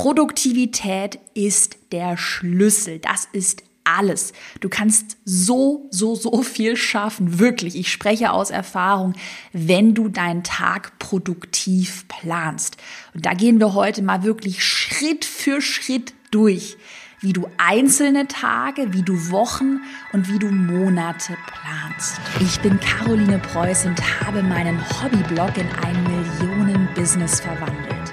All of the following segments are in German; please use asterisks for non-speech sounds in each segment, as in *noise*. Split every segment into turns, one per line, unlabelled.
Produktivität ist der Schlüssel. Das ist alles. Du kannst so, so, so viel schaffen. Wirklich. Ich spreche aus Erfahrung, wenn du deinen Tag produktiv planst. Und da gehen wir heute mal wirklich Schritt für Schritt durch wie du einzelne Tage, wie du Wochen und wie du Monate planst. Ich bin Caroline Preuß und habe meinen Hobbyblog in ein Millionen-Business verwandelt.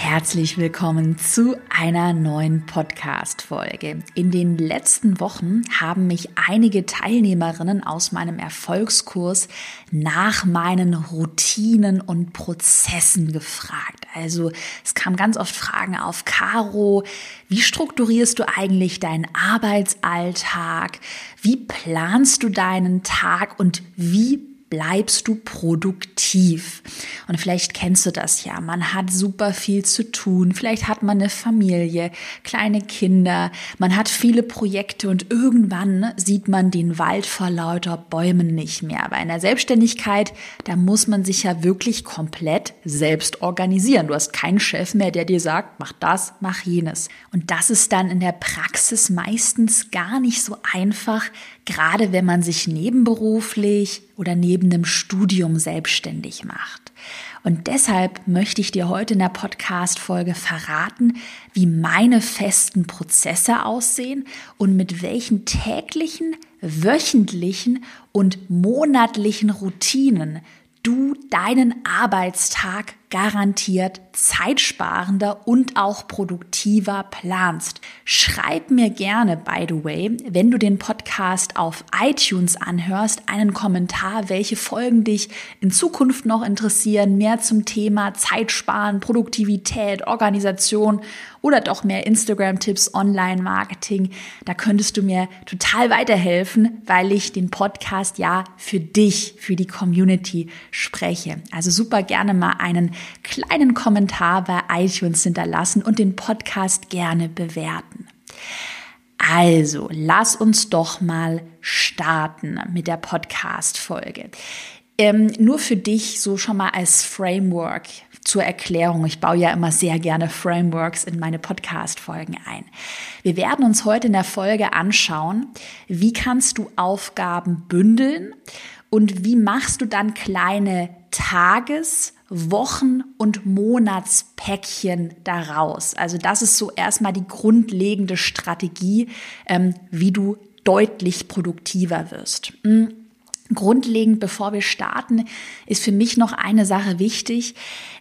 Herzlich willkommen zu einer neuen Podcast-Folge. In den letzten Wochen haben mich einige Teilnehmerinnen aus meinem Erfolgskurs nach meinen Routinen und Prozessen gefragt. Also es kamen ganz oft Fragen auf Caro. Wie strukturierst du eigentlich deinen Arbeitsalltag? Wie planst du deinen Tag und wie bleibst du produktiv. Und vielleicht kennst du das ja. Man hat super viel zu tun. Vielleicht hat man eine Familie, kleine Kinder. Man hat viele Projekte und irgendwann sieht man den Wald vor lauter Bäumen nicht mehr. Aber in der Selbstständigkeit, da muss man sich ja wirklich komplett selbst organisieren. Du hast keinen Chef mehr, der dir sagt, mach das, mach jenes. Und das ist dann in der Praxis meistens gar nicht so einfach, gerade wenn man sich nebenberuflich oder neben dem Studium selbstständig macht. Und deshalb möchte ich dir heute in der Podcast-Folge verraten, wie meine festen Prozesse aussehen und mit welchen täglichen, wöchentlichen und monatlichen Routinen du deinen Arbeitstag garantiert zeitsparender und auch produktiver planst. Schreib mir gerne, by the way, wenn du den Podcast auf iTunes anhörst, einen Kommentar, welche Folgen dich in Zukunft noch interessieren, mehr zum Thema Zeitsparen, Produktivität, Organisation oder doch mehr Instagram-Tipps, Online-Marketing. Da könntest du mir total weiterhelfen, weil ich den Podcast ja für dich, für die Community spreche. Also super gerne mal einen kleinen Kommentar bei iTunes hinterlassen und den Podcast gerne bewerten. Also, lass uns doch mal starten mit der Podcast-Folge. Ähm, nur für dich so schon mal als Framework zur Erklärung. Ich baue ja immer sehr gerne Frameworks in meine Podcast-Folgen ein. Wir werden uns heute in der Folge anschauen, wie kannst du Aufgaben bündeln und wie machst du dann kleine Tages- Wochen- und Monatspäckchen daraus. Also das ist so erstmal die grundlegende Strategie, ähm, wie du deutlich produktiver wirst. Mhm. Grundlegend, bevor wir starten, ist für mich noch eine Sache wichtig.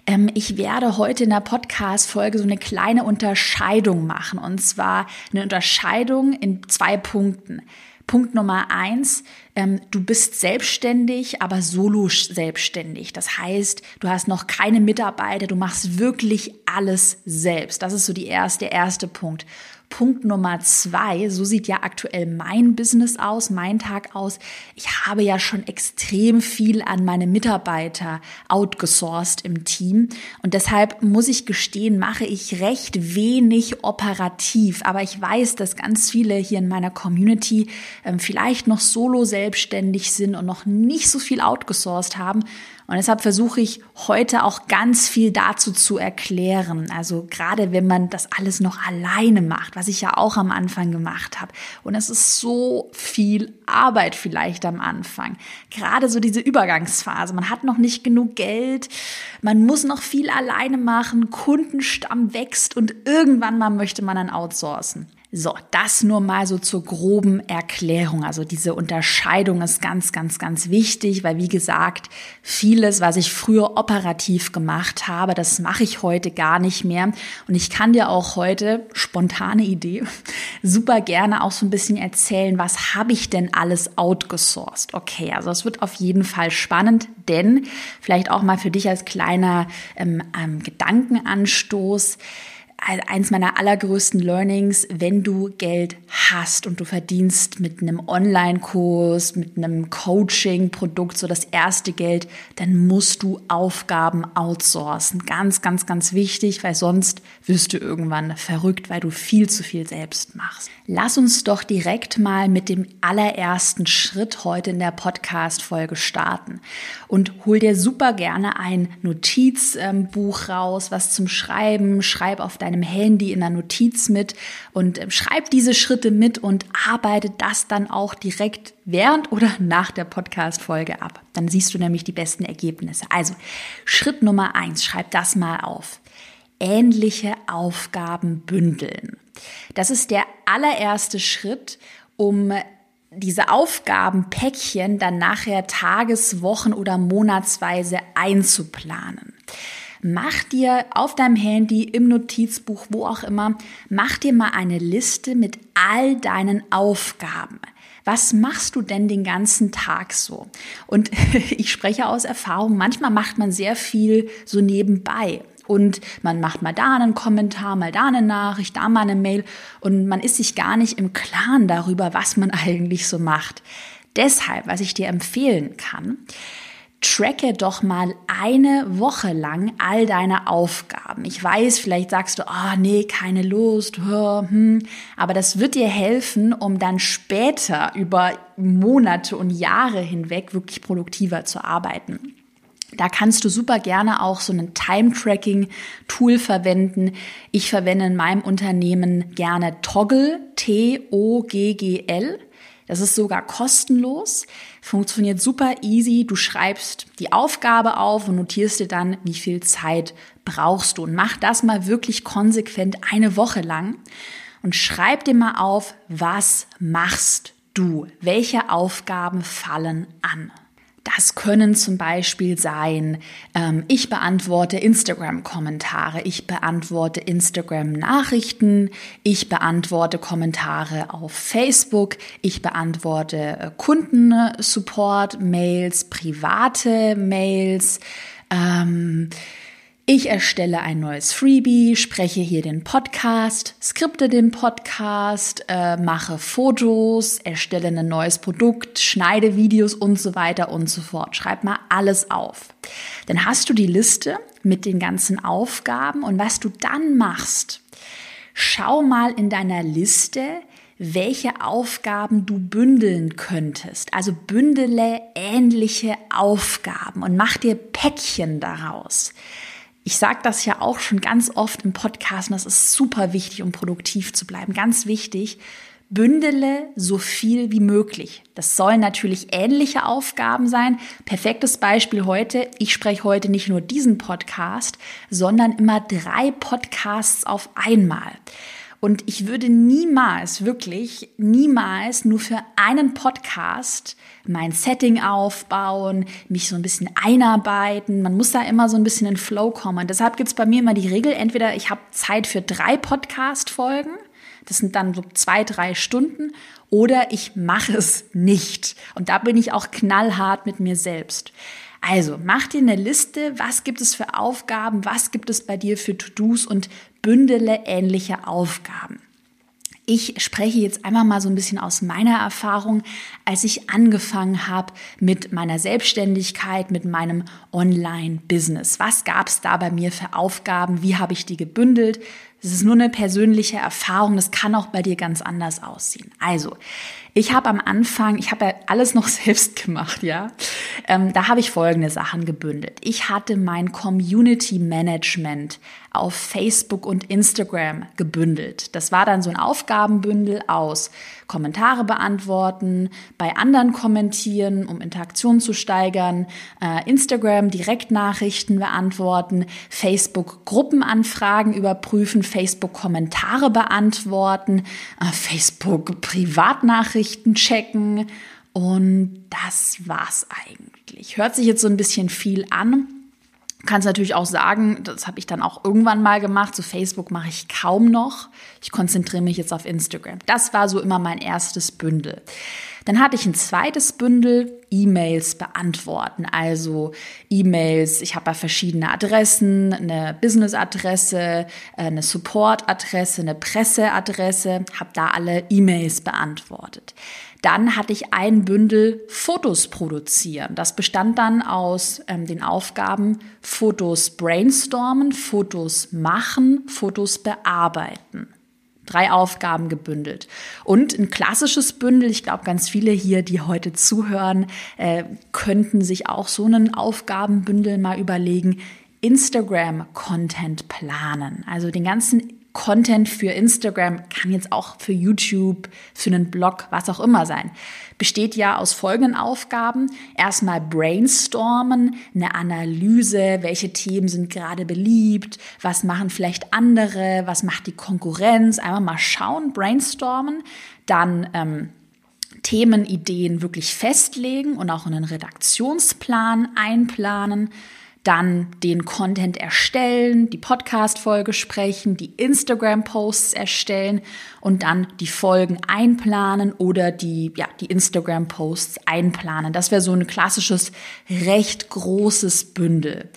Ähm, ich werde heute in der Podcast-Folge so eine kleine Unterscheidung machen. Und zwar eine Unterscheidung in zwei Punkten. Punkt Nummer eins, ähm, du bist selbstständig, aber solo selbstständig. Das heißt, du hast noch keine Mitarbeiter, du machst wirklich alles selbst. Das ist so die erste, der erste Punkt. Punkt Nummer zwei, so sieht ja aktuell mein Business aus, mein Tag aus. Ich habe ja schon extrem viel an meine Mitarbeiter outgesourced im Team und deshalb muss ich gestehen, mache ich recht wenig operativ. Aber ich weiß, dass ganz viele hier in meiner Community ähm, vielleicht noch solo selbstständig sind und noch nicht so viel outgesourced haben und deshalb versuche ich heute auch ganz viel dazu zu erklären. Also gerade wenn man das alles noch alleine macht, was ich ja auch am Anfang gemacht habe. Und es ist so viel Arbeit vielleicht am Anfang. Gerade so diese Übergangsphase. Man hat noch nicht genug Geld. Man muss noch viel alleine machen. Kundenstamm wächst und irgendwann mal möchte man dann outsourcen. So, das nur mal so zur groben Erklärung. Also diese Unterscheidung ist ganz, ganz, ganz wichtig, weil wie gesagt, vieles, was ich früher operativ gemacht habe, das mache ich heute gar nicht mehr. Und ich kann dir auch heute, spontane Idee, *laughs* super gerne auch so ein bisschen erzählen, was habe ich denn alles outgesourced? Okay, also es wird auf jeden Fall spannend, denn vielleicht auch mal für dich als kleiner ähm, ähm, Gedankenanstoß, eins meiner allergrößten Learnings, wenn du Geld hast und du verdienst mit einem Online-Kurs, mit einem Coaching-Produkt so das erste Geld, dann musst du Aufgaben outsourcen. Ganz, ganz, ganz wichtig, weil sonst wirst du irgendwann verrückt, weil du viel zu viel selbst machst. Lass uns doch direkt mal mit dem allerersten Schritt heute in der Podcast-Folge starten und hol dir super gerne ein Notizbuch raus, was zum Schreiben, schreib auf deinem Handy in der Notiz mit und ähm, schreib diese Schritte mit und arbeite das dann auch direkt während oder nach der Podcast-Folge ab. Dann siehst du nämlich die besten Ergebnisse. Also Schritt Nummer eins, schreib das mal auf. Ähnliche Aufgaben bündeln. Das ist der allererste Schritt, um diese Aufgabenpäckchen dann nachher tages-, Wochen- oder monatsweise einzuplanen. Mach dir auf deinem Handy, im Notizbuch, wo auch immer, mach dir mal eine Liste mit all deinen Aufgaben. Was machst du denn den ganzen Tag so? Und *laughs* ich spreche aus Erfahrung, manchmal macht man sehr viel so nebenbei. Und man macht mal da einen Kommentar, mal da eine Nachricht, da mal eine Mail und man ist sich gar nicht im Klaren darüber, was man *laughs* eigentlich so macht. Deshalb, was ich dir empfehlen kann, tracke doch mal eine Woche lang all deine Aufgaben. Ich weiß, vielleicht sagst du, ah, oh, nee, keine Lust, hm, aber das wird dir helfen, um dann später über Monate und Jahre hinweg wirklich produktiver zu arbeiten. Da kannst du super gerne auch so ein Time-Tracking-Tool verwenden. Ich verwende in meinem Unternehmen gerne Toggle, T-O-G-G-L. Das ist sogar kostenlos, funktioniert super easy. Du schreibst die Aufgabe auf und notierst dir dann, wie viel Zeit brauchst du. Und mach das mal wirklich konsequent eine Woche lang und schreib dir mal auf, was machst du? Welche Aufgaben fallen an? Das können zum Beispiel sein, ähm, ich beantworte Instagram-Kommentare, ich beantworte Instagram-Nachrichten, ich beantworte Kommentare auf Facebook, ich beantworte äh, Kundensupport-Mails, private Mails. Ähm, ich erstelle ein neues Freebie, spreche hier den Podcast, skripte den Podcast, äh, mache Fotos, erstelle ein neues Produkt, schneide Videos und so weiter und so fort. Schreib mal alles auf. Dann hast du die Liste mit den ganzen Aufgaben und was du dann machst, schau mal in deiner Liste, welche Aufgaben du bündeln könntest. Also bündele ähnliche Aufgaben und mach dir Päckchen daraus. Ich sage das ja auch schon ganz oft im Podcast und das ist super wichtig, um produktiv zu bleiben. Ganz wichtig, bündele so viel wie möglich. Das sollen natürlich ähnliche Aufgaben sein. Perfektes Beispiel heute. Ich spreche heute nicht nur diesen Podcast, sondern immer drei Podcasts auf einmal. Und ich würde niemals, wirklich niemals nur für einen Podcast mein Setting aufbauen, mich so ein bisschen einarbeiten. Man muss da immer so ein bisschen in Flow kommen. Und deshalb gibt's bei mir immer die Regel, entweder ich habe Zeit für drei Podcast-Folgen, das sind dann so zwei, drei Stunden, oder ich mache es nicht. Und da bin ich auch knallhart mit mir selbst. Also mach dir eine Liste, was gibt es für Aufgaben, was gibt es bei dir für To-Dos und bündele ähnliche Aufgaben. Ich spreche jetzt einmal mal so ein bisschen aus meiner Erfahrung, als ich angefangen habe mit meiner Selbstständigkeit, mit meinem Online-Business. Was gab es da bei mir für Aufgaben? Wie habe ich die gebündelt? Das ist nur eine persönliche Erfahrung. Das kann auch bei dir ganz anders aussehen. Also, ich habe am Anfang, ich habe ja alles noch *laughs* selbst gemacht, ja. Ähm, da habe ich folgende Sachen gebündelt. Ich hatte mein Community Management auf Facebook und Instagram gebündelt. Das war dann so ein Aufgabenbündel aus Kommentare beantworten, bei anderen kommentieren, um Interaktion zu steigern, äh, Instagram Direktnachrichten beantworten, Facebook Gruppenanfragen überprüfen, Facebook Kommentare beantworten, äh, Facebook Privatnachrichten checken und das war's eigentlich. Hört sich jetzt so ein bisschen viel an kannst natürlich auch sagen, das habe ich dann auch irgendwann mal gemacht. So Facebook mache ich kaum noch. Ich konzentriere mich jetzt auf Instagram. Das war so immer mein erstes Bündel. Dann hatte ich ein zweites Bündel, E-Mails beantworten. Also E-Mails, ich habe ja verschiedene Adressen, eine Business-Adresse, äh, eine Support-Adresse, eine Presse-Adresse, habe da alle E-Mails beantwortet. Dann hatte ich ein Bündel Fotos produzieren. Das bestand dann aus ähm, den Aufgaben Fotos brainstormen, Fotos machen, Fotos bearbeiten drei Aufgaben gebündelt. Und ein klassisches Bündel, ich glaube, ganz viele hier, die heute zuhören, äh, könnten sich auch so einen Aufgabenbündel mal überlegen. Instagram-Content planen. Also den ganzen Content für Instagram kann jetzt auch für YouTube, für einen Blog, was auch immer sein. Besteht ja aus folgenden Aufgaben. Erstmal brainstormen, eine Analyse, welche Themen sind gerade beliebt, was machen vielleicht andere, was macht die Konkurrenz. Einmal mal schauen, brainstormen, dann ähm, Themenideen wirklich festlegen und auch in einen Redaktionsplan einplanen dann den Content erstellen, die Podcast-Folge sprechen, die Instagram-Posts erstellen und dann die Folgen einplanen oder die, ja, die Instagram-Posts einplanen. Das wäre so ein klassisches, recht großes Bündel.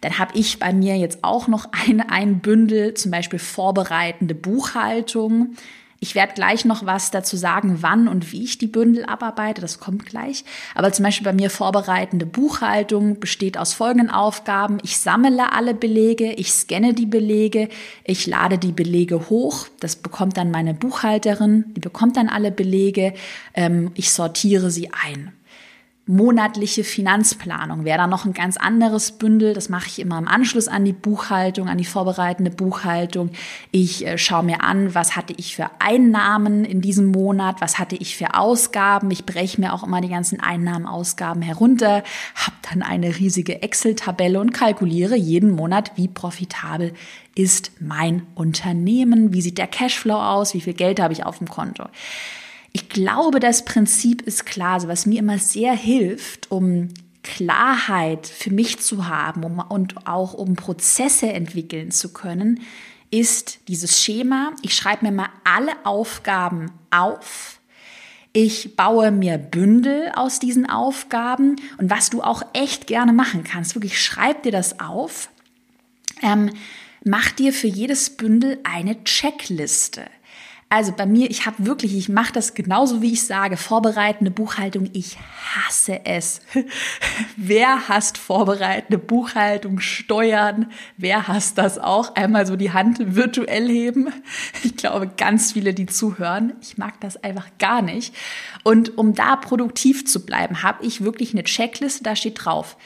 Dann habe ich bei mir jetzt auch noch *laughs* ein, ein Bündel, zum Beispiel vorbereitende Buchhaltung. Ich werde gleich noch was dazu sagen, wann und wie ich die Bündel abarbeite. Das kommt gleich. Aber zum Beispiel bei mir vorbereitende Buchhaltung besteht aus folgenden Aufgaben. Ich sammle alle Belege, ich scanne die Belege, ich lade die Belege hoch. Das bekommt dann meine Buchhalterin. Die bekommt dann alle Belege. Ähm, ich sortiere sie ein monatliche Finanzplanung wäre da noch ein ganz anderes Bündel. Das mache ich immer im Anschluss an die Buchhaltung, an die vorbereitende Buchhaltung. Ich äh, schaue mir an, was hatte ich für Einnahmen in diesem Monat, was hatte ich für Ausgaben. Ich breche mir auch immer die ganzen Einnahmen, Ausgaben herunter, habe dann eine riesige Excel-Tabelle und kalkuliere jeden Monat, wie profitabel ist mein Unternehmen, wie sieht der Cashflow aus, wie viel Geld habe ich auf dem Konto. Ich glaube, das Prinzip ist klar, also was mir immer sehr hilft, um Klarheit für mich zu haben um, und auch um Prozesse entwickeln zu können, ist dieses Schema. Ich schreibe mir mal alle Aufgaben auf. Ich baue mir Bündel aus diesen Aufgaben und was du auch echt gerne machen kannst, wirklich schreib dir das auf. Ähm, mach dir für jedes Bündel eine Checkliste. Also bei mir, ich habe wirklich, ich mache das genauso, wie ich sage, vorbereitende Buchhaltung. Ich hasse es. *laughs* Wer hasst vorbereitende Buchhaltung, Steuern? Wer hasst das auch? Einmal so die Hand virtuell heben. *laughs* Ich glaube, ganz viele, die zuhören. Ich mag das einfach gar nicht. Und um da produktiv zu bleiben, habe ich wirklich eine Checkliste, da steht drauf.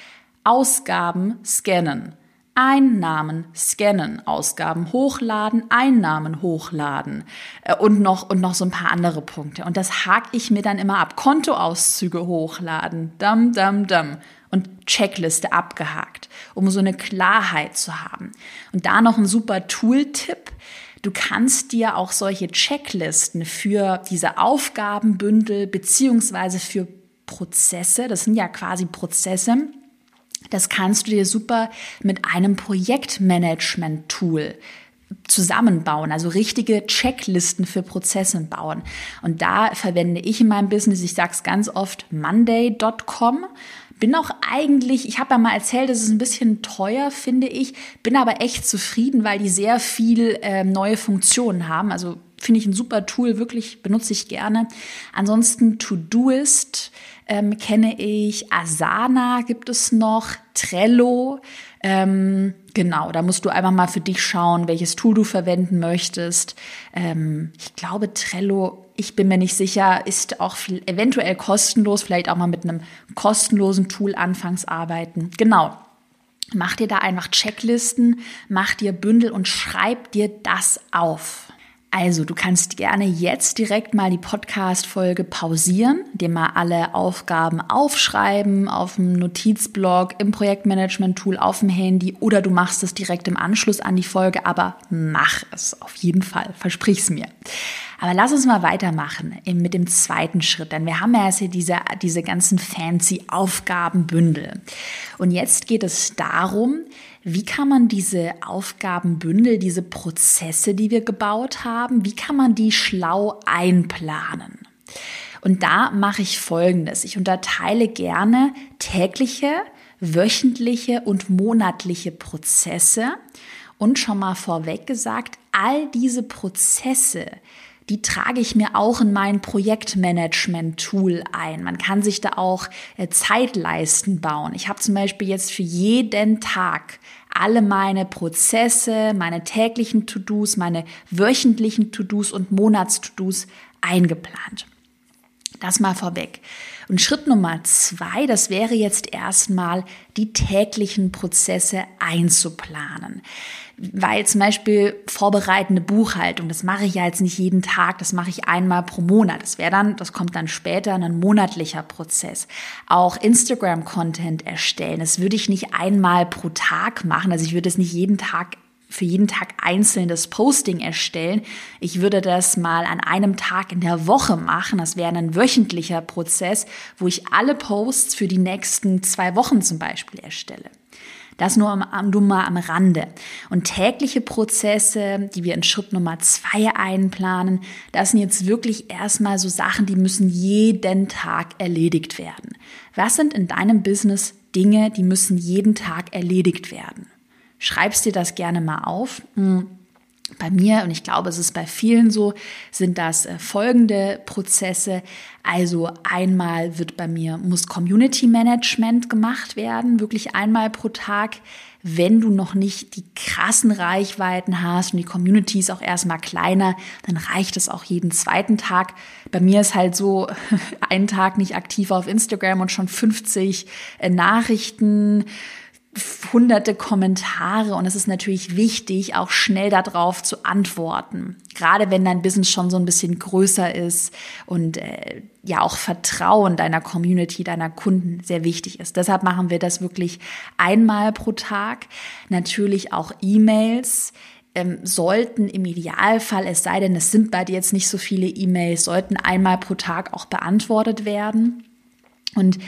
Ausgaben scannen. Einnahmen scannen, Ausgaben hochladen, Einnahmen hochladen äh, und noch und noch so ein paar andere Punkte. Und das hake ich mir dann immer ab. Kontoauszüge hochladen, dam dam dam und Checkliste abgehakt, um so eine Klarheit zu haben. Und da noch ein super Tooltip. Du kannst dir auch solche Checklisten für diese Aufgabenbündel beziehungsweise für Prozesse, das sind ja quasi Prozesse, das kannst du dir super mit einem Projektmanagement-Tool zusammenbauen, also richtige Checklisten für Prozesse bauen. Und da verwende ich in meinem Business, ich sage es ganz oft, monday.com. Bin auch eigentlich, ich habe ja mal erzählt, es ist ein bisschen teuer, finde ich, bin aber echt zufrieden, weil die sehr viel äh, neue Funktionen haben. Also finde ich ein super Tool, wirklich benutze ich gerne. Ansonsten Todoist ähm, kenne ich, Asana gibt es noch, Trello. Ähm, genau, da musst du einfach mal für dich schauen, welches Tool du verwenden möchtest. Ähm, ich glaube, Trello, ich bin mir nicht sicher, ist auch viel, eventuell kostenlos, vielleicht auch mal mit einem kostenlosen Tool anfangs arbeiten. Genau. Mach dir da einfach Checklisten, mach dir Bündel und schreib dir das auf. Also, du kannst gerne jetzt direkt mal die Podcast-Folge pausieren, dir mal alle Aufgaben aufschreiben auf dem Notizblock, im Projektmanagement-Tool, auf dem Handy oder du machst es direkt im Anschluss an die Folge, aber mach es auf jeden Fall, versprich's mir. Aber lass uns mal weitermachen mit dem zweiten Schritt, denn wir haben ja jetzt hier diese, diese ganzen fancy Aufgabenbündel. Und jetzt geht es darum, wie kann man diese Aufgabenbündel, diese Prozesse, die wir gebaut haben, wie kann man die schlau einplanen? Und da mache ich Folgendes. Ich unterteile gerne tägliche, wöchentliche und monatliche Prozesse. Und schon mal vorweg gesagt, all diese Prozesse, die trage ich mir auch in mein Projektmanagement-Tool ein. Man kann sich da auch äh, Zeitleisten bauen. Ich habe zum Beispiel jetzt für jeden Tag alle meine Prozesse, meine täglichen To-Dos, meine wöchentlichen To-Dos und Monats-To-Dos eingeplant. Das mal vorweg. Und Schritt Nummer zwei, das wäre jetzt erstmal die täglichen Prozesse einzuplanen. Weil zum Beispiel vorbereitende Buchhaltung, das mache ich ja jetzt nicht jeden Tag, das mache ich einmal pro Monat. Das wäre dann, das kommt dann später, ein monatlicher Prozess. Auch Instagram-Content erstellen, das würde ich nicht einmal pro Tag machen. Also ich würde es nicht jeden Tag für jeden Tag einzeln das Posting erstellen. Ich würde das mal an einem Tag in der Woche machen. Das wäre ein wöchentlicher Prozess, wo ich alle Posts für die nächsten zwei Wochen zum Beispiel erstelle. Das nur, am, nur mal am Rande. Und tägliche Prozesse, die wir in Schritt Nummer zwei einplanen, das sind jetzt wirklich erstmal so Sachen, die müssen jeden Tag erledigt werden. Was sind in deinem Business Dinge, die müssen jeden Tag erledigt werden? schreibst dir das gerne mal auf. Hm. Bei mir, und ich glaube, es ist bei vielen so, sind das äh, folgende Prozesse. Also einmal wird bei mir, muss Community Management gemacht werden, wirklich einmal pro Tag. Wenn du noch nicht die krassen Reichweiten hast und die Community ist auch erstmal kleiner, dann reicht es auch jeden zweiten Tag. Bei mir ist halt so, *laughs* einen Tag nicht aktiv auf Instagram und schon 50 äh, Nachrichten hunderte Kommentare und es ist natürlich wichtig, auch schnell darauf zu antworten. Gerade wenn dein Business schon so ein bisschen größer ist und äh, ja auch Vertrauen deiner Community, deiner Kunden sehr wichtig ist. Deshalb machen wir das wirklich einmal pro Tag. Natürlich auch E-Mails ähm, sollten im Idealfall, es sei denn, es sind bei dir jetzt nicht so viele E-Mails, sollten einmal pro Tag auch beantwortet werden. Und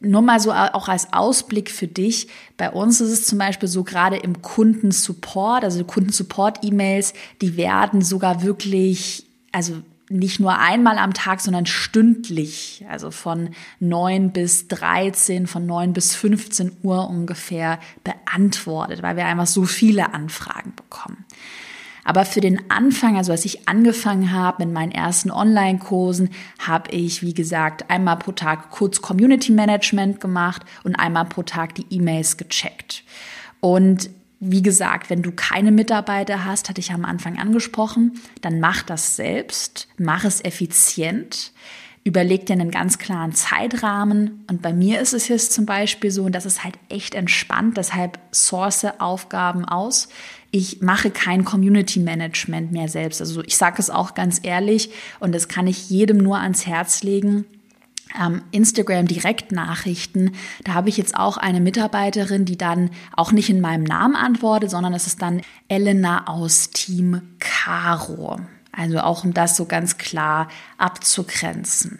nur mal so auch als Ausblick für dich. Bei uns ist es zum Beispiel so gerade im Kundensupport, also Kundensupport-E-Mails, die werden sogar wirklich, also nicht nur einmal am Tag, sondern stündlich, also von 9 bis 13, von 9 bis 15 Uhr ungefähr beantwortet, weil wir einfach so viele Anfragen bekommen. Aber für den Anfang, also als ich angefangen habe mit meinen ersten Online-Kursen, habe ich, wie gesagt, einmal pro Tag kurz Community Management gemacht und einmal pro Tag die E-Mails gecheckt. Und wie gesagt, wenn du keine Mitarbeiter hast, hatte ich am Anfang angesprochen, dann mach das selbst, mach es effizient. Überleg dir einen ganz klaren Zeitrahmen. Und bei mir ist es jetzt zum Beispiel so, und das ist halt echt entspannt, deshalb source Aufgaben aus ich mache kein Community Management mehr selbst. Also ich sage es auch ganz ehrlich und das kann ich jedem nur ans Herz legen. Instagram Direktnachrichten, da habe ich jetzt auch eine Mitarbeiterin, die dann auch nicht in meinem Namen antwortet, sondern es ist dann Elena aus Team Caro. Also auch um das so ganz klar abzugrenzen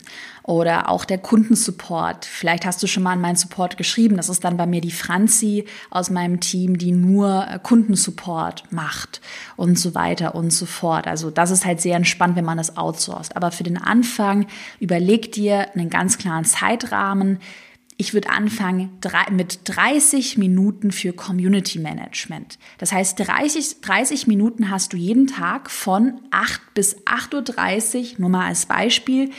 oder auch der Kundensupport. Vielleicht hast du schon mal an meinen Support geschrieben. Das ist dann bei mir die Franzi aus meinem Team, die nur äh, Kundensupport macht und so weiter und so fort. Also das ist halt sehr entspannt, wenn man das outsourced. Aber für den Anfang überleg dir einen ganz klaren Zeitrahmen. Ich würde anfangen mit 30 Minuten für Community Management. Das heißt, 30, 30 Minuten hast du jeden Tag von 8 bis 8.30 Uhr, nur mal als Beispiel,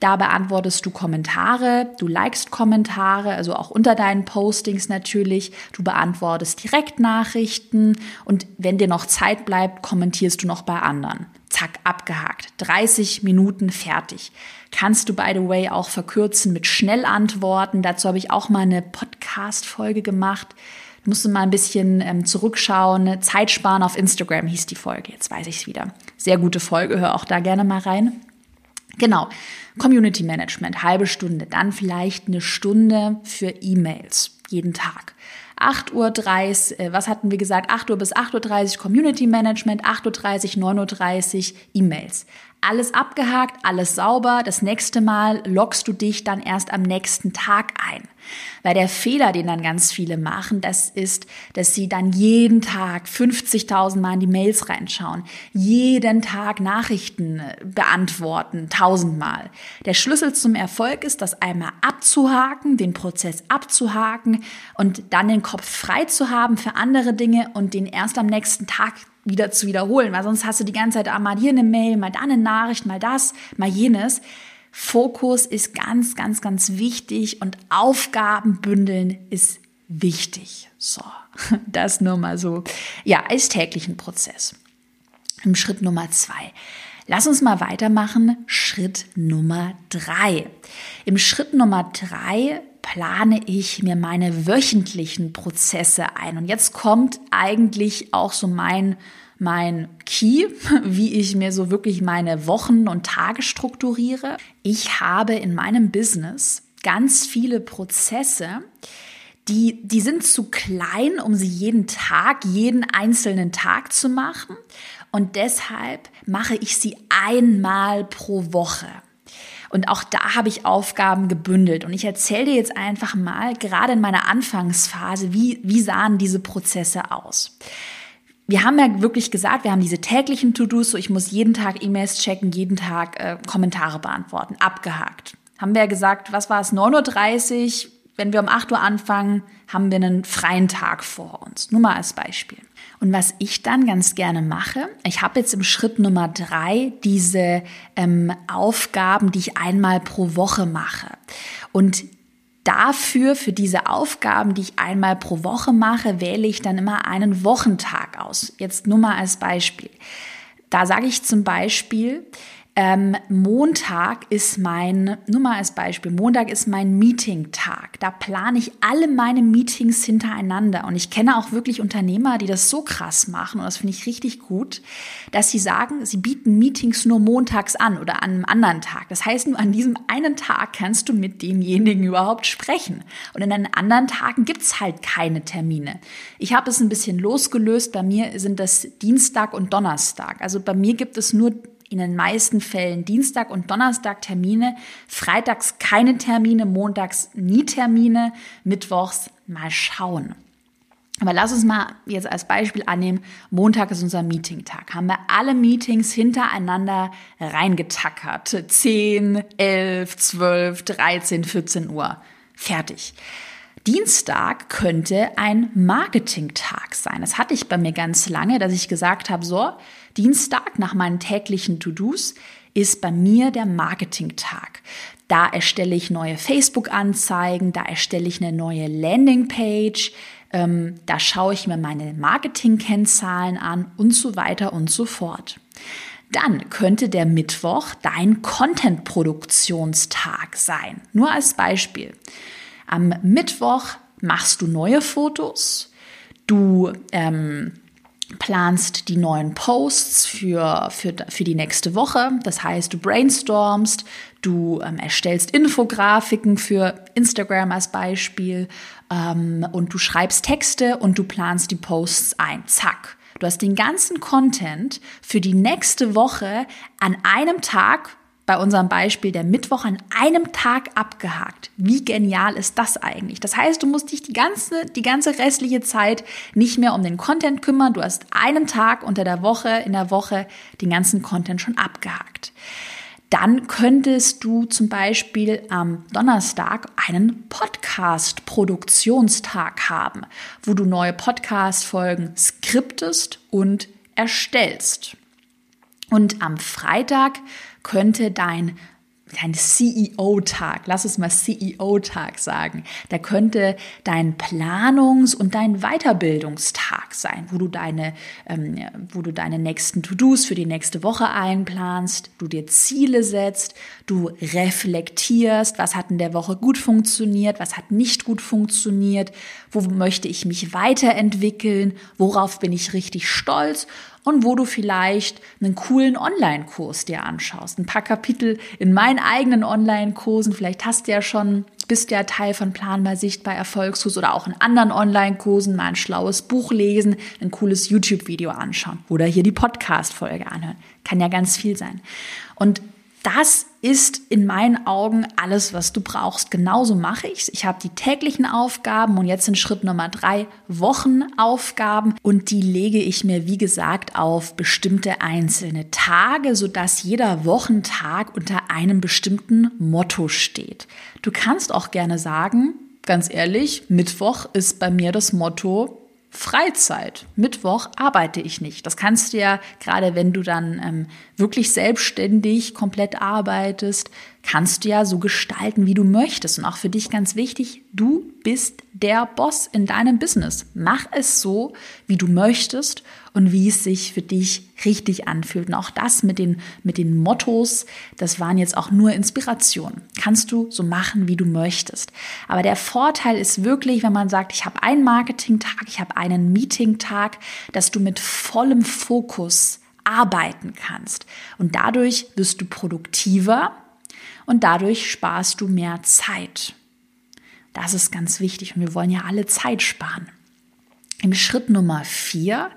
da beantwortest du Kommentare, du likest Kommentare, also auch unter deinen Postings natürlich. Du beantwortest Direktnachrichten und wenn dir noch Zeit bleibt, kommentierst du noch bei anderen. Zack, abgehakt. 30 Minuten fertig. Kannst du, by the way, auch verkürzen mit Schnellantworten. Dazu habe ich auch mal eine Podcast-Folge gemacht. Du musst mal ein bisschen ähm, zurückschauen. Zeitsparen auf Instagram hieß die Folge. Jetzt weiß ich es wieder. Sehr gute Folge. Hör auch da gerne mal rein. Genau. Community Management, halbe Stunde, dann vielleicht eine Stunde für E-Mails jeden Tag. 8.30 Uhr, äh, was hatten wir gesagt? 8 Uhr bis 8.30 Uhr Community Management, 8.30 Uhr, 9.30 Uhr E-Mails. Alles abgehakt, alles sauber. Das nächste Mal loggst du dich dann erst am nächsten Tag ein. Weil der Fehler, den dann ganz viele machen, das ist, dass sie dann jeden Tag 50.000 Mal in die Mails reinschauen, jeden Tag Nachrichten äh, beantworten, tausendmal. Der Schlüssel zum Erfolg ist, das einmal abzuhaken, den Prozess abzuhaken und dann den Kopf frei zu haben für andere Dinge und den erst am nächsten Tag wieder zu wiederholen, weil sonst hast du die ganze Zeit ah, mal hier eine Mail, mal da eine Nachricht, mal das, mal jenes. Fokus ist ganz, ganz, ganz wichtig und Aufgaben bündeln ist wichtig. So, *laughs* das nur mal so, ja, als täglichen Prozess. Im Schritt Nummer zwei. Lass uns mal weitermachen. Schritt Nummer drei. Im Schritt Nummer drei plane ich mir meine wöchentlichen Prozesse ein. Und jetzt kommt eigentlich auch so mein, mein Key, *laughs* wie ich mir so wirklich meine Wochen und Tage strukturiere. Ich habe in meinem Business ganz viele Prozesse, die, die sind zu klein, um sie jeden Tag, jeden einzelnen Tag zu machen. Und deshalb mache ich sie einmal pro Woche. Und auch da habe ich Aufgaben gebündelt. Und ich erzähle dir jetzt einfach mal, gerade in meiner Anfangsphase, wie, wie sahen diese Prozesse aus. Wir haben ja wirklich gesagt, wir haben diese täglichen To-Dos, so ich muss jeden Tag E-Mails checken, jeden Tag äh, Kommentare beantworten, abgehakt. Haben wir ja gesagt, was war es, 9.30 Uhr, wenn wir um 8 Uhr anfangen, haben wir einen freien Tag vor uns. Nur mal als Beispiel. Und was ich dann ganz gerne mache, ich habe jetzt im Schritt Nummer drei diese ähm, Aufgaben, die ich einmal pro Woche mache. Und dafür, für diese Aufgaben, die ich einmal pro Woche mache, wähle ich dann immer einen Wochentag aus. Jetzt nur mal als Beispiel. Da sage ich zum Beispiel, ähm, Montag ist mein, nur mal als Beispiel, Montag ist mein Meeting-Tag. Da plane ich alle meine Meetings hintereinander. Und ich kenne auch wirklich Unternehmer, die das so krass machen, und das finde ich richtig gut, dass sie sagen, sie bieten Meetings nur montags an oder an einem anderen Tag. Das heißt, nur an diesem einen Tag kannst du mit demjenigen überhaupt sprechen. Und in den anderen Tagen gibt's halt keine Termine. Ich habe es ein bisschen losgelöst. Bei mir sind das Dienstag und Donnerstag. Also bei mir gibt es nur in den meisten Fällen Dienstag und Donnerstag Termine, freitags keine Termine, montags nie Termine, mittwochs mal schauen. Aber lass uns mal jetzt als Beispiel annehmen, Montag ist unser Meeting-Tag. Haben wir alle Meetings hintereinander reingetackert. 10, 11, 12, 13, 14 Uhr. Fertig. Dienstag könnte ein Marketing-Tag sein. Das hatte ich bei mir ganz lange, dass ich gesagt habe, so, Dienstag nach meinen täglichen To-Dos ist bei mir der Marketing-Tag. Da erstelle ich neue Facebook-Anzeigen, da erstelle ich eine neue Landingpage, ähm, da schaue ich mir meine Marketing-Kennzahlen an und so weiter und so fort. Dann könnte der Mittwoch dein Content-Produktionstag sein. Nur als Beispiel. Am Mittwoch machst du neue Fotos, du ähm, planst die neuen Posts für, für, für die nächste Woche. Das heißt, du brainstormst, du ähm, erstellst Infografiken für Instagram als Beispiel ähm, und du schreibst Texte und du planst die Posts ein. Zack. Du hast den ganzen Content für die nächste Woche an einem Tag bei unserem Beispiel der Mittwoch an einem Tag abgehakt. Wie genial ist das eigentlich? Das heißt, du musst dich die ganze, die ganze restliche Zeit nicht mehr um den Content kümmern. Du hast einen Tag unter der Woche, in der Woche den ganzen Content schon abgehakt. Dann könntest du zum Beispiel am Donnerstag einen Podcast-Produktionstag haben, wo du neue Podcast-Folgen skriptest und erstellst. Und am Freitag könnte dein dein CEO-Tag, lass es mal CEO-Tag sagen. Da könnte dein Planungs- und dein Weiterbildungstag sein, wo du deine, ähm, wo du deine nächsten To-Dos für die nächste Woche einplanst, du dir Ziele setzt, du reflektierst, was hat in der Woche gut funktioniert, was hat nicht gut funktioniert, wo möchte ich mich weiterentwickeln, worauf bin ich richtig stolz und wo du vielleicht einen coolen Online-Kurs dir anschaust. Ein paar Kapitel in meinen eigenen Online-Kursen. Vielleicht hast du ja schon, bist ja Teil von Planbar Sichtbar Erfolgskurs oder auch in anderen Online-Kursen mal ein schlaues Buch lesen, ein cooles YouTube-Video anschauen oder hier die Podcast-Folge anhören. Kann ja ganz viel sein. Und das ist in meinen Augen alles, was du brauchst. Genauso mache ich's. Ich habe die täglichen Aufgaben und jetzt in Schritt Nummer drei Wochenaufgaben und die lege ich mir, wie gesagt, auf bestimmte einzelne Tage, sodass jeder Wochentag unter einem bestimmten Motto steht. Du kannst auch gerne sagen, ganz ehrlich, Mittwoch ist bei mir das Motto Freizeit. Mittwoch arbeite ich nicht. Das kannst du ja, gerade wenn du dann ähm, wirklich selbstständig komplett arbeitest, kannst du ja so gestalten, wie du möchtest. Und auch für dich ganz wichtig, du bist der Boss in deinem Business. Mach es so, wie du möchtest und wie es sich für dich richtig anfühlt. Und auch das mit den, mit den Mottos, das waren jetzt auch nur Inspirationen. Kannst du so machen, wie du möchtest. Aber der Vorteil ist wirklich, wenn man sagt, ich habe einen Marketing-Tag, ich habe einen Meeting-Tag, dass du mit vollem Fokus arbeiten kannst. Und dadurch wirst du produktiver und dadurch sparst du mehr Zeit. Das ist ganz wichtig und wir wollen ja alle Zeit sparen. Im Schritt Nummer vier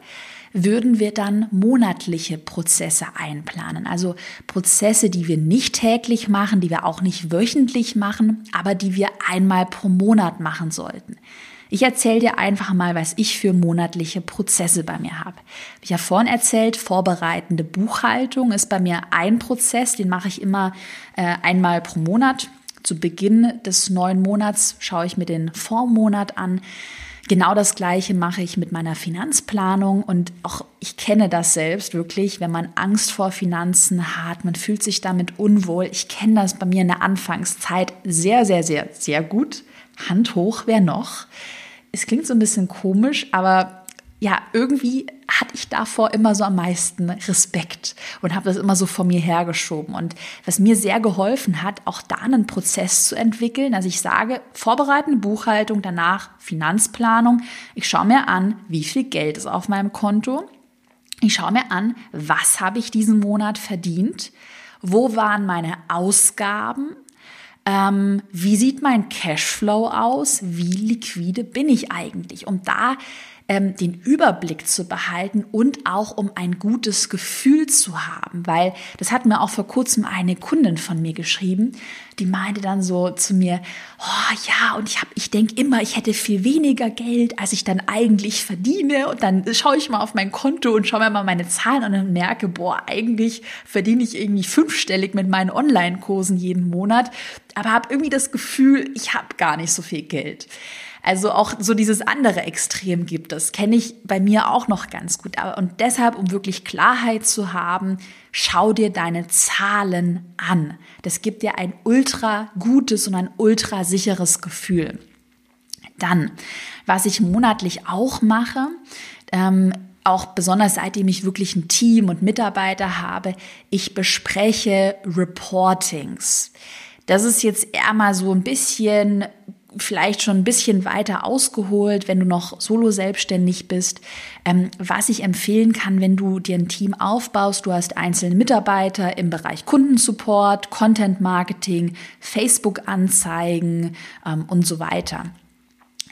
würden wir dann monatliche Prozesse einplanen. Also Prozesse, die wir nicht täglich machen, die wir auch nicht wöchentlich machen, aber die wir einmal pro Monat machen sollten. Ich erzähle dir einfach mal, was ich für monatliche Prozesse bei mir habe. Wie ich ja vorhin erzählt, vorbereitende Buchhaltung ist bei mir ein Prozess, den mache ich immer äh, einmal pro Monat. Zu Beginn des neuen Monats schaue ich mir den Vormonat an. Genau das Gleiche mache ich mit meiner Finanzplanung und auch ich kenne das selbst wirklich, wenn man Angst vor Finanzen hat, man fühlt sich damit unwohl. Ich kenne das bei mir in der Anfangszeit sehr, sehr, sehr, sehr gut. Hand hoch, wer noch? es klingt so ein bisschen komisch, aber ja, irgendwie hatte ich davor immer so am meisten Respekt und habe das immer so vor mir hergeschoben. Und was mir sehr geholfen hat, auch da einen Prozess zu entwickeln. Also ich sage, vorbereitende Buchhaltung, danach Finanzplanung. Ich schaue mir an, wie viel Geld ist auf meinem Konto. Ich schaue mir an, was habe ich diesen Monat verdient. Wo waren meine Ausgaben? ähm, wie sieht mein Cashflow aus, wie liquide bin ich eigentlich, um da ähm, den Überblick zu behalten und auch um ein gutes Gefühl zu haben, weil das hat mir auch vor kurzem eine Kundin von mir geschrieben, die meinte dann so zu mir, oh ja, und ich habe, ich denke immer, ich hätte viel weniger Geld, als ich dann eigentlich verdiene. Und dann schaue ich mal auf mein Konto und schaue mir mal meine Zahlen und dann merke, boah, eigentlich verdiene ich irgendwie fünfstellig mit meinen Online-Kursen jeden Monat, aber habe irgendwie das Gefühl, ich habe gar nicht so viel Geld. Also auch so dieses andere Extrem gibt es, kenne ich bei mir auch noch ganz gut. Und deshalb, um wirklich Klarheit zu haben, schau dir deine Zahlen an. Das gibt dir ein ultra gutes und ein ultra sicheres Gefühl. Dann, was ich monatlich auch mache, ähm, auch besonders seitdem ich wirklich ein Team und Mitarbeiter habe, ich bespreche Reportings. Das ist jetzt eher mal so ein bisschen vielleicht schon ein bisschen weiter ausgeholt, wenn du noch solo selbstständig bist. Ähm, was ich empfehlen kann, wenn du dir ein Team aufbaust, du hast einzelne Mitarbeiter im Bereich Kundensupport, Content Marketing, Facebook-Anzeigen ähm, und so weiter.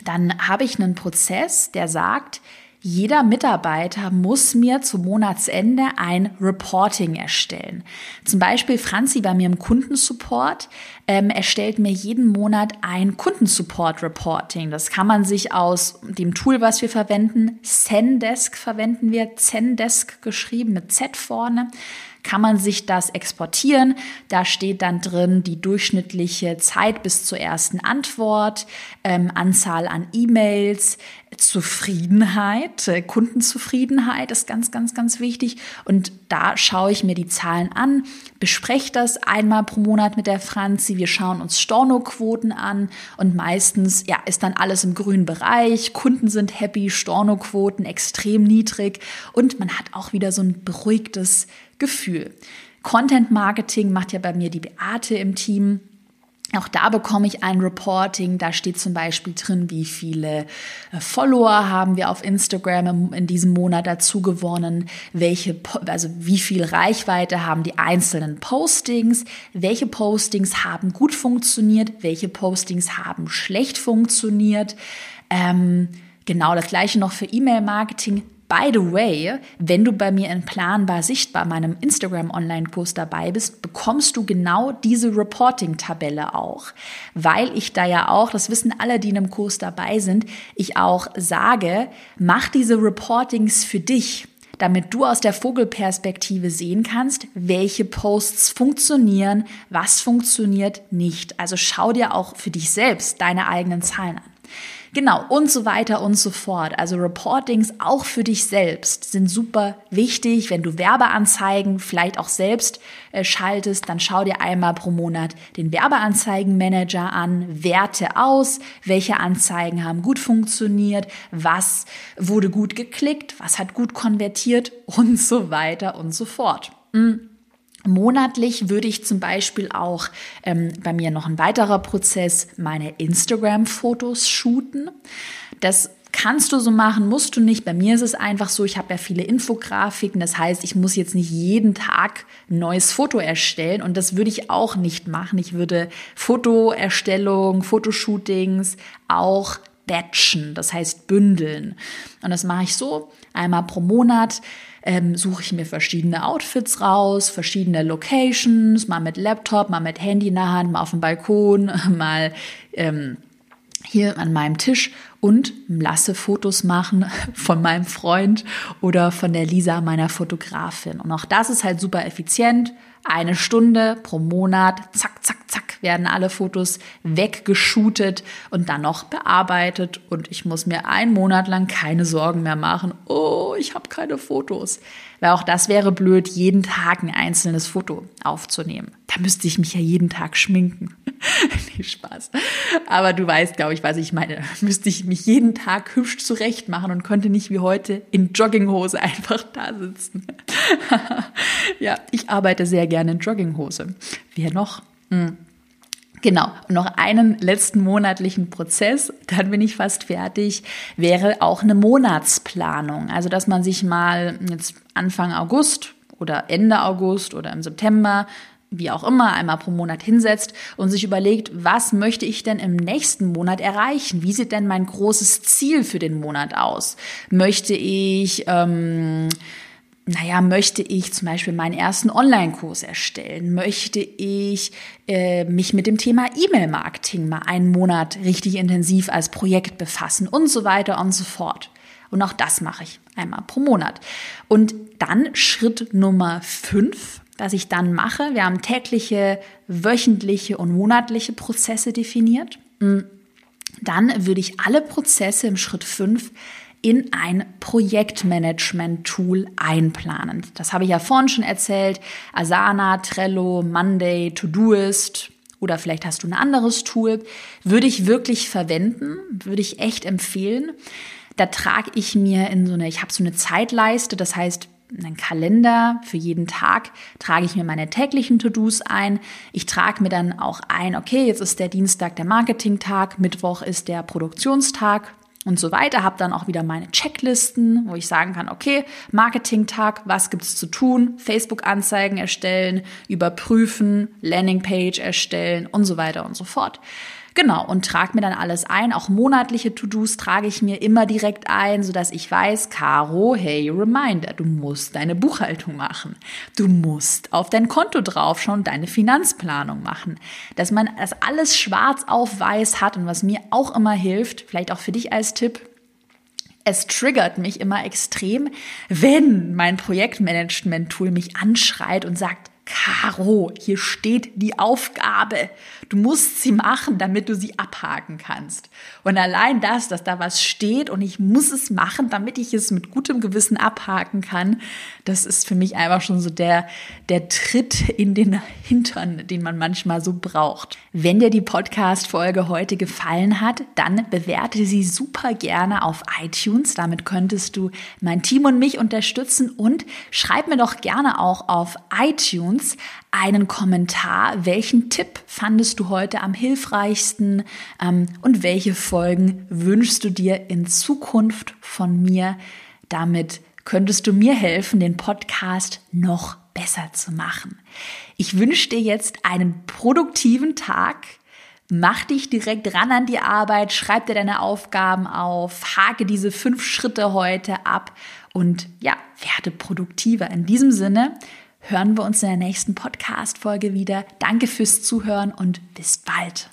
Dann habe ich einen Prozess, der sagt, jeder Mitarbeiter muss mir zum Monatsende ein Reporting erstellen. Zum Beispiel Franzi bei mir im Kundensupport ähm, erstellt mir jeden Monat ein Kundensupport-Reporting. Das kann man sich aus dem Tool, was wir verwenden, Zendesk verwenden wir, Zendesk geschrieben mit Z vorne kann man sich das exportieren. Da steht dann drin die durchschnittliche Zeit bis zur ersten Antwort, ähm, Anzahl an E-Mails, Zufriedenheit, äh, Kundenzufriedenheit ist ganz, ganz, ganz wichtig. Und da schaue ich mir die Zahlen an, bespreche das einmal pro Monat mit der Franzi. Wir schauen uns Stornoquoten an und meistens ja, ist dann alles im grünen Bereich. Kunden sind happy, Stornoquoten extrem niedrig und man hat auch wieder so ein beruhigtes Gefühl. Content Marketing macht ja bei mir die Beate im Team. Auch da bekomme ich ein Reporting. Da steht zum Beispiel drin, wie viele äh, Follower haben wir auf Instagram in diesem Monat dazu gewonnen, welche, also wie viel Reichweite haben die einzelnen Postings, welche Postings haben gut funktioniert, welche Postings haben schlecht funktioniert. Ähm, genau das gleiche noch für E-Mail-Marketing By the way, wenn du bei mir in Planbar sichtbar, meinem Instagram-Online-Kurs dabei bist, bekommst du genau diese Reporting-Tabelle auch. Weil ich da ja auch, das wissen alle, die in einem Kurs dabei sind, ich auch sage, mach diese Reportings für dich damit du aus der Vogelperspektive sehen kannst, welche Posts funktionieren, was funktioniert nicht. Also schau dir auch für dich selbst deine eigenen Zahlen an. Genau, und so weiter und so fort. Also Reportings auch für dich selbst sind super wichtig. Wenn du Werbeanzeigen vielleicht auch selbst äh, schaltest, dann schau dir einmal pro Monat den Werbeanzeigenmanager an, werte aus, welche Anzeigen haben gut funktioniert, was wurde gut geklickt, was hat gut konvertiert und so weiter und so fort. Mhm. Monatlich würde ich zum Beispiel auch ähm, bei mir noch ein weiterer Prozess meine Instagram-Fotos shooten. Das kannst du so machen, musst du nicht. Bei mir ist es einfach so, ich habe ja viele Infografiken, das heißt, ich muss jetzt nicht jeden Tag ein neues Foto erstellen und das würde ich auch nicht machen. Ich würde Fotoerstellung, Fotoshootings auch batchen, das heißt bündeln. Und das mache ich so einmal pro Monat ähm, suche ich mir verschiedene Outfits raus, verschiedene Locations, mal mit Laptop, mal mit Handy in der Hand, mal auf dem Balkon, *laughs* mal ähm, hier an meinem Tisch und lasse Fotos machen *laughs* von meinem Freund oder von der Lisa, meiner Fotografin. Und auch das ist halt super effizient. Eine Stunde pro Monat, zack, zack, zack, werden alle Fotos weggeshootet und dann noch bearbeitet. Und ich muss mir einen Monat lang keine Sorgen mehr machen. Oh, ich habe keine Fotos. Weil auch das wäre blöd, jeden Tag ein einzelnes Foto aufzunehmen. Da müsste ich mich ja jeden Tag schminken. *laughs* nee, Spaß. Aber du weißt, glaube ich, was ich meine. *laughs* Müsste ich mich jeden Tag hübsch zurecht machen und könnte nicht wie heute in Jogginghose einfach da sitzen. *laughs* ja, ich arbeite sehr gerne in Jogginghose. Wer noch? Hm. Genau, und noch einen letzten monatlichen Prozess, dann bin ich fast fertig, wäre auch eine Monatsplanung. Also, dass man sich mal jetzt Anfang August oder Ende August oder im September wie auch immer, einmal pro Monat hinsetzt und sich überlegt, was möchte ich denn im nächsten Monat erreichen? Wie sieht denn mein großes Ziel für den Monat aus? Möchte ich, ähm, naja, möchte ich zum Beispiel meinen ersten Online-Kurs erstellen? Möchte ich äh, mich mit dem Thema E-Mail-Marketing mal einen Monat richtig intensiv als Projekt befassen und so weiter und so fort? Und auch das mache ich einmal pro Monat. Und dann Schritt Nummer fünf was ich dann mache. Wir haben tägliche, wöchentliche und monatliche Prozesse definiert. Mm. Dann würde ich alle Prozesse im Schritt 5 in ein Projektmanagement-Tool einplanen. Das habe ich ja vorhin schon erzählt. Asana, Trello, Monday, Todoist oder vielleicht hast du ein anderes Tool. Würde ich wirklich verwenden, würde ich echt empfehlen. Da trage ich mir in so eine, ich habe so eine Zeitleiste, das heißt, einen Kalender für jeden Tag trage ich mir meine täglichen To-Dos ein. Ich trage mir dann auch ein, okay, jetzt ist der Dienstag der Marketingtag, Mittwoch ist der Produktionstag und so weiter. Habe dann auch wieder meine Checklisten, wo ich sagen kann, okay, Marketingtag, was gibt's zu tun? Facebook-Anzeigen erstellen, überprüfen, Landingpage erstellen und so weiter und so fort. Genau, und trage mir dann alles ein. Auch monatliche To-Dos trage ich mir immer direkt ein, sodass ich weiß, Caro, hey, Reminder, du musst deine Buchhaltung machen. Du musst auf dein Konto draufschauen und deine Finanzplanung machen. Dass man das alles schwarz auf weiß hat und was mir auch immer hilft, vielleicht auch für dich als Tipp, es triggert mich immer extrem, wenn mein Projektmanagement-Tool mich anschreit und sagt, Caro, hier steht die Aufgabe. Du musst sie machen, damit du sie abhaken kannst. Und allein das, dass da was steht und ich muss es machen, damit ich es mit gutem Gewissen abhaken kann, das ist für mich einfach schon so der, der Tritt in den Hintern, den man manchmal so braucht. Wenn dir die Podcast-Folge heute gefallen hat, dann bewerte sie super gerne auf iTunes. Damit könntest du mein Team und mich unterstützen und schreib mir doch gerne auch auf iTunes einen Kommentar. Welchen Tipp fandest du heute am hilfreichsten ähm, und welche Folgen wünschst du dir in Zukunft von mir? Damit könntest du mir helfen, den Podcast noch besser zu machen. Ich wünsche dir jetzt einen produktiven Tag. Mach dich direkt ran an die Arbeit, schreib dir deine Aufgaben auf, hake diese fünf Schritte heute ab und ja, werde produktiver. In diesem Sinne hören wir uns in der nächsten Podcast-Folge wieder. Danke fürs Zuhören und bis bald.